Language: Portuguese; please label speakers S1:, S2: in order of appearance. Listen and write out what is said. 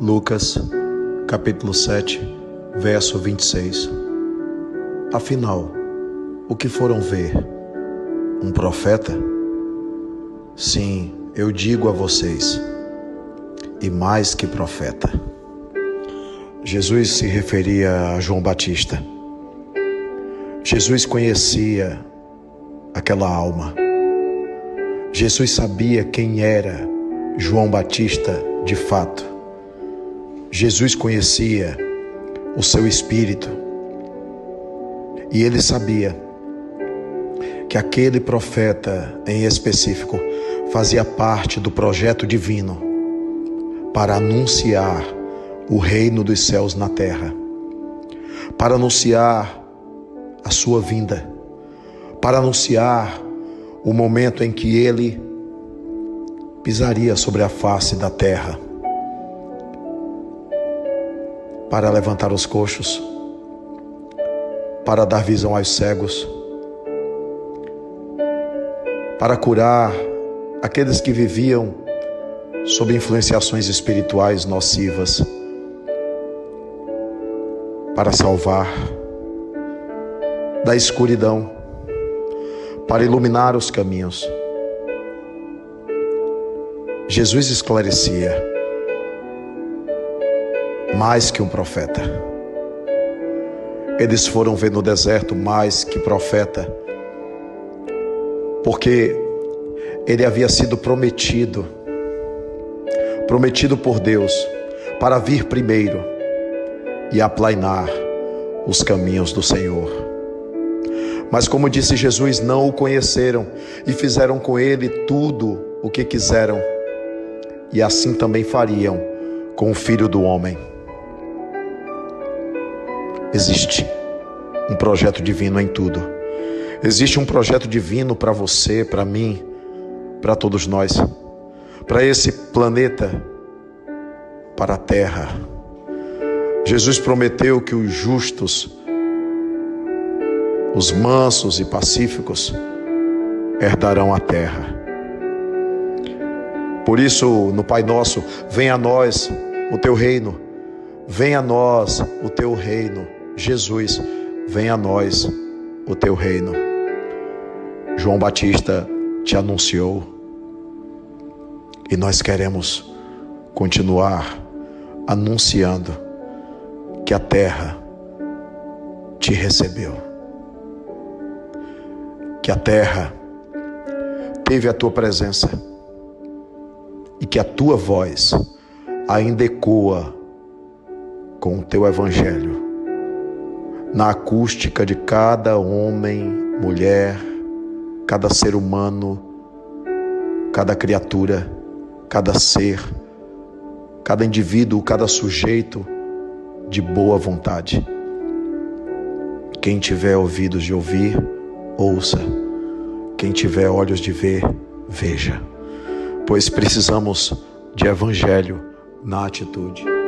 S1: Lucas, capítulo 7, verso 26. Afinal, o que foram ver? Um profeta? Sim, eu digo a vocês, e mais que profeta. Jesus se referia a João Batista. Jesus conhecia aquela alma. Jesus sabia quem era João Batista de fato. Jesus conhecia o seu espírito. E ele sabia que aquele profeta em específico fazia parte do projeto divino para anunciar o reino dos céus na terra, para anunciar a sua vinda, para anunciar o momento em que ele pisaria sobre a face da terra para levantar os coxos, para dar visão aos cegos, para curar aqueles que viviam sob influenciações espirituais nocivas, para salvar da escuridão, para iluminar os caminhos. Jesus esclarecia mais que um profeta. Eles foram ver no deserto mais que profeta, porque ele havia sido prometido, prometido por Deus, para vir primeiro e aplainar os caminhos do Senhor. Mas, como disse Jesus, não o conheceram e fizeram com ele tudo o que quiseram, e assim também fariam com o filho do homem. Existe um projeto divino em tudo. Existe um projeto divino para você, para mim, para todos nós, para esse planeta, para a terra. Jesus prometeu que os justos, os mansos e pacíficos, herdarão a terra. Por isso, no Pai Nosso, venha a nós o teu reino, venha a nós o teu reino Jesus, venha a nós o teu reino. João Batista te anunciou e nós queremos continuar anunciando que a terra te recebeu, que a terra teve a tua presença e que a tua voz ainda ecoa com o teu evangelho na acústica de cada homem, mulher, cada ser humano, cada criatura, cada ser, cada indivíduo, cada sujeito de boa vontade. Quem tiver ouvidos de ouvir, ouça. Quem tiver olhos de ver, veja. Pois precisamos de evangelho na atitude.